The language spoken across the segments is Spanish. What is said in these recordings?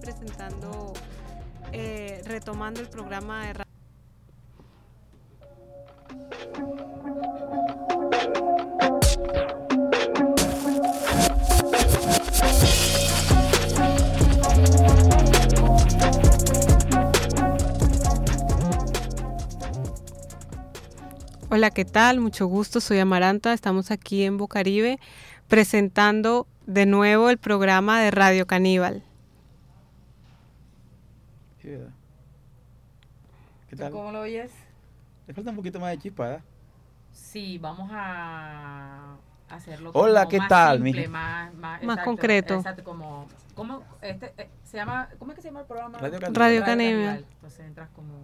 presentando, eh, retomando el programa de radio. Hola, ¿qué tal? Mucho gusto, soy Amaranta, estamos aquí en Bocaribe presentando de nuevo el programa de Radio Caníbal. ¿Qué ¿Tú tal? ¿Cómo lo oyes? Le falta un poquito más de chispa, ¿eh? Sí, vamos a hacerlo Hola, como ¿qué más tal, simple, mija? más, más, Más concreto. Exacto, como, ¿cómo, este, eh, se llama, ¿cómo es que se llama el programa? Radio Caníbal. Radio. Entonces entras como...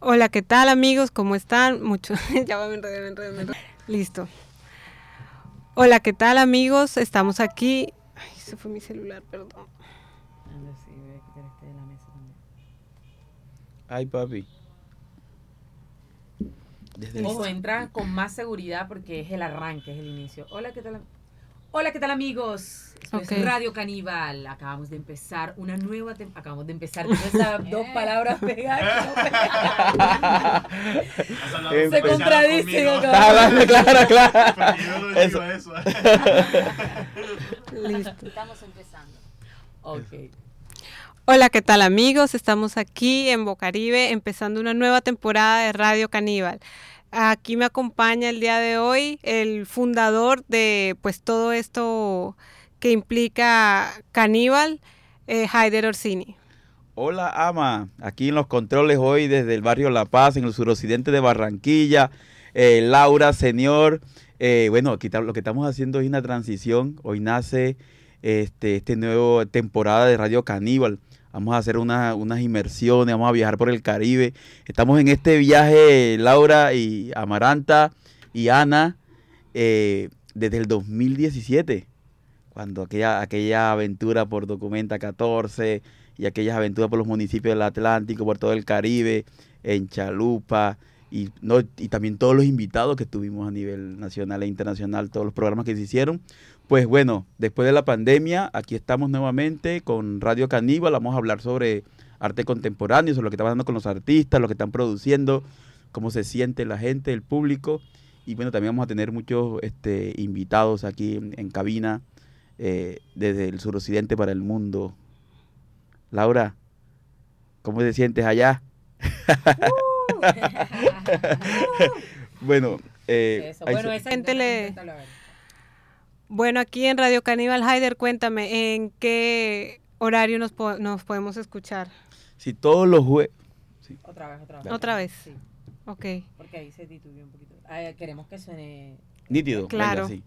Hola, ¿qué tal amigos? ¿Cómo están? Mucho. ya va, me enredé, me enredé, me enredé. Listo. Hola, ¿qué tal amigos? Estamos aquí. Ay, se fue mi celular, perdón. Anda, sí, voy a quitar este de la mesa también. Ay, papi. Desde el- Ojo, entra con más seguridad porque es el arranque, es el inicio. Hola, ¿qué tal? Hola, ¿qué tal amigos? Esto es Radio Caníbal. Acabamos de empezar una nueva tem- Acabamos de empezar esas dos palabras pegadas. Se Se contradicen. claro, claro. Porque yo no digo Eso. eso. Listo. Estamos empezando. Ok. Hola, ¿qué tal amigos? Estamos aquí en Bocaribe empezando una nueva temporada de Radio Caníbal. Aquí me acompaña el día de hoy el fundador de pues todo esto que implica Caníbal, eh, Haider Orsini. Hola, Ama. Aquí en los controles hoy desde el barrio La Paz, en el suroccidente de Barranquilla. Eh, Laura, señor. Eh, bueno, aquí lo que estamos haciendo es una transición. Hoy nace este, este nuevo temporada de Radio Caníbal. Vamos a hacer una- unas inmersiones, vamos a viajar por el Caribe. Estamos en este viaje, Laura y Amaranta y Ana, eh, desde el 2017, cuando aquella, aquella aventura por Documenta 14 y aquellas aventuras por los municipios del Atlántico, por todo el Caribe, en Chalupa, y, no, y también todos los invitados que tuvimos a nivel nacional e internacional, todos los programas que se hicieron. Pues bueno, después de la pandemia, aquí estamos nuevamente con Radio Caníbal, vamos a hablar sobre arte contemporáneo, sobre lo que está pasando con los artistas, lo que están produciendo, cómo se siente la gente, el público, y bueno, también vamos a tener muchos este, invitados aquí en, en cabina, eh, desde el suroccidente para el mundo. Laura, ¿cómo te sientes allá? Bueno, eh, Bueno, esa Gente le-. Bueno, aquí en Radio Caníbal, Haider, cuéntame, ¿en qué horario nos, po- nos podemos escuchar? si todos los jueves... Otra vez, otra vez. Otra vez. Sí, Ok. porque ahí se titubeó un poquito. Ah, queremos que suene. Nítido. venga, Claro. sí.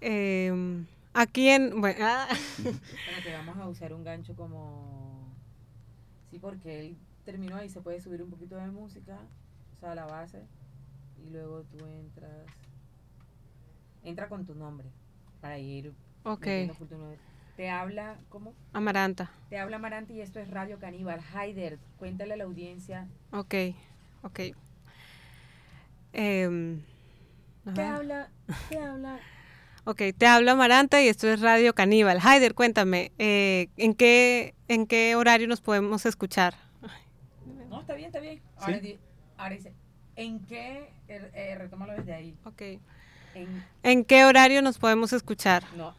Em, aquí en... Bueno, ah, Espérate, vamos a usar un gancho como. Sí, porque él terminó ahí, se puede subir un poquito de música, o sea, la base, y luego tú entras. Entra con tu nombre para ir. ok. Te habla, ¿cómo? Amaranta. Te habla Maranti y esto es Radio Caníbal. Haider, cuéntale a la audiencia. Ok, ok. Em, a ¿Qué ver. habla? ¿Qué habla? Ok, te habla Amaranta y esto es Radio Caníbal. Haider, cuéntame, eh, ¿en, qué, ¿en qué horario nos podemos escuchar? No, está bien, está bien. Ahora, di- ahora dice, ¿en qué? Eh, eh, retómalo desde ahí. Ok. En, ¿En qué horario nos podemos escuchar? no,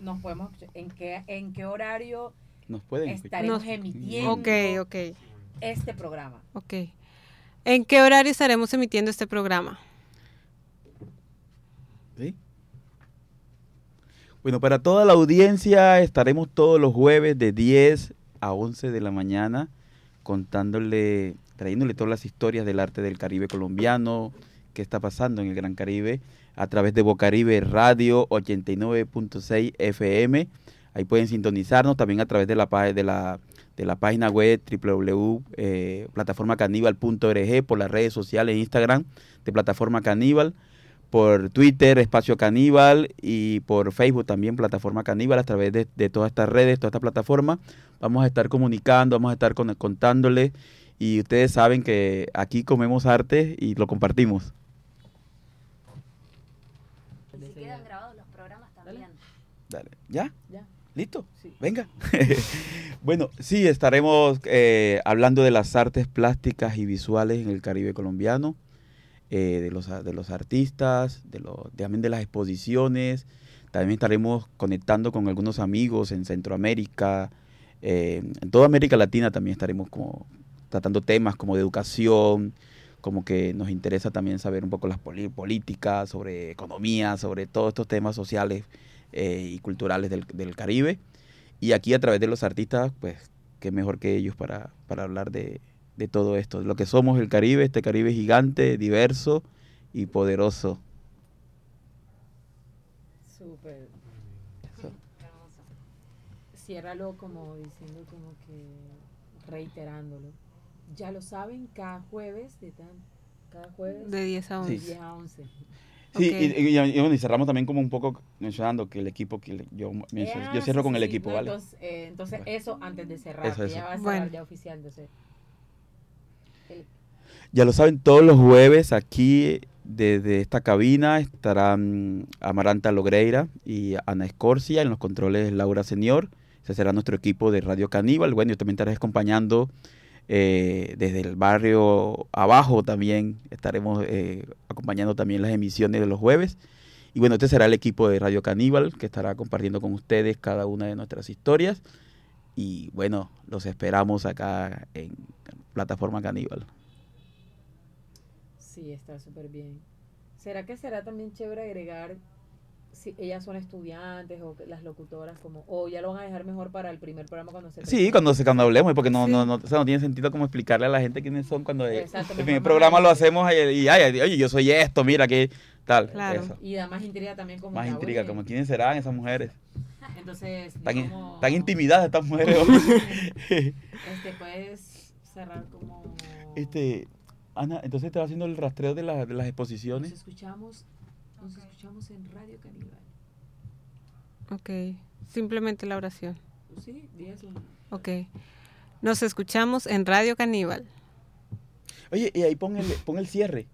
nos podemos escuchar. ¿En qué, en qué horario Nos pueden escuchar. estaremos Nos- emitiendo Ok, ok, este programa? ok. ¿En qué horario estaremos emitiendo este programa? ¿Sí? Bueno, para toda la audiencia estaremos todos los jueves de 10 a 11 de la mañana contándole, trayéndole todas las historias del arte del Caribe colombiano, qué está pasando en el Gran Caribe, a través de Bocaribe Radio 89.6 FM. Ahí pueden sintonizarnos también a través de la, de la, de la página web www.plataformacaníbal.org, por las redes sociales, Instagram de Plataforma Caníbal, por Twitter, Espacio Caníbal, y por Facebook también, Plataforma Caníbal, a través de, de todas estas redes, todas estas plataformas. Vamos a estar comunicando, vamos a estar con- contándoles, y ustedes saben que aquí comemos arte y lo compartimos. Y si quedan grabados los programas también. Dale. ¿Ya? Ya. ¿Listo? Sí. Venga. bueno, sí, estaremos eh, hablando de las artes plásticas y visuales en el Caribe colombiano, eh, de, los, de los artistas, de lo, también de las exposiciones. También estaremos conectando con algunos amigos en Centroamérica, eh, en toda América Latina también estaremos como tratando temas como de educación, como que nos interesa también saber un poco las políticas, sobre economía, sobre todos estos temas sociales eh, y culturales del, del Caribe. Y aquí a través de los artistas, pues, qué mejor que ellos para, para hablar de, de todo esto, de lo que somos el Caribe, este Caribe gigante, diverso y poderoso. Súper. Ciérralo como diciendo como que reiterándolo. Ya lo saben, cada jueves de tan, cada jueves De 10 a 11. de Sí. 10 a 11. Sí, y, y- y bueno, y cerramos también como un poco mencionando que el equipo, que le- yo, yo cierro sí, con el equipo, No, ¿vale? Entonces, eh, entonces Bueno. eso antes de cerrar, Eso, que eso. ya va a cerrar Bueno. ya oficial. Entonces, el- Ya lo saben, todos los jueves aquí desde esta cabina estarán Amaranta Logreira y Ana Escorcia, en los controles Laura Senior. Ese será nuestro equipo de Radio Caníbal. Bueno, yo también estaré acompañando eh, desde el barrio abajo también. Estaremos eh, acompañando también las emisiones de los jueves. Y bueno, este será el equipo de Radio Caníbal que estará compartiendo con ustedes cada una de nuestras historias. Y bueno, los esperamos acá en Plataforma Caníbal. sí, está súper bien. ¿Será que será también chévere agregar si ellas son estudiantes o que las locutoras como o ya lo van a dejar mejor para el primer programa cuando se Sí, cuando, se- cuando hablemos, porque no, Sí. no, no, o sea, no tiene sentido como explicarle a la gente quiénes son cuando Exacto, el primer programa lo hacemos y, y, ay, oye, yo soy esto, mira que tal. Claro. Eso. y da más intriga también como Más intriga, como quiénes serán esas mujeres. entonces Tan, tan intimidadas estas mujeres. este puedes cerrar como este, Ana, entonces te va haciendo el rastreo de, la- de las nos exposiciones. escuchamos nos escuchamos en Radio Caníbal Ok. Simplemente la oración. sí di eso Ok. Nos escuchamos en Radio Caníbal. Oye, y ahí pon el, pon el cierre.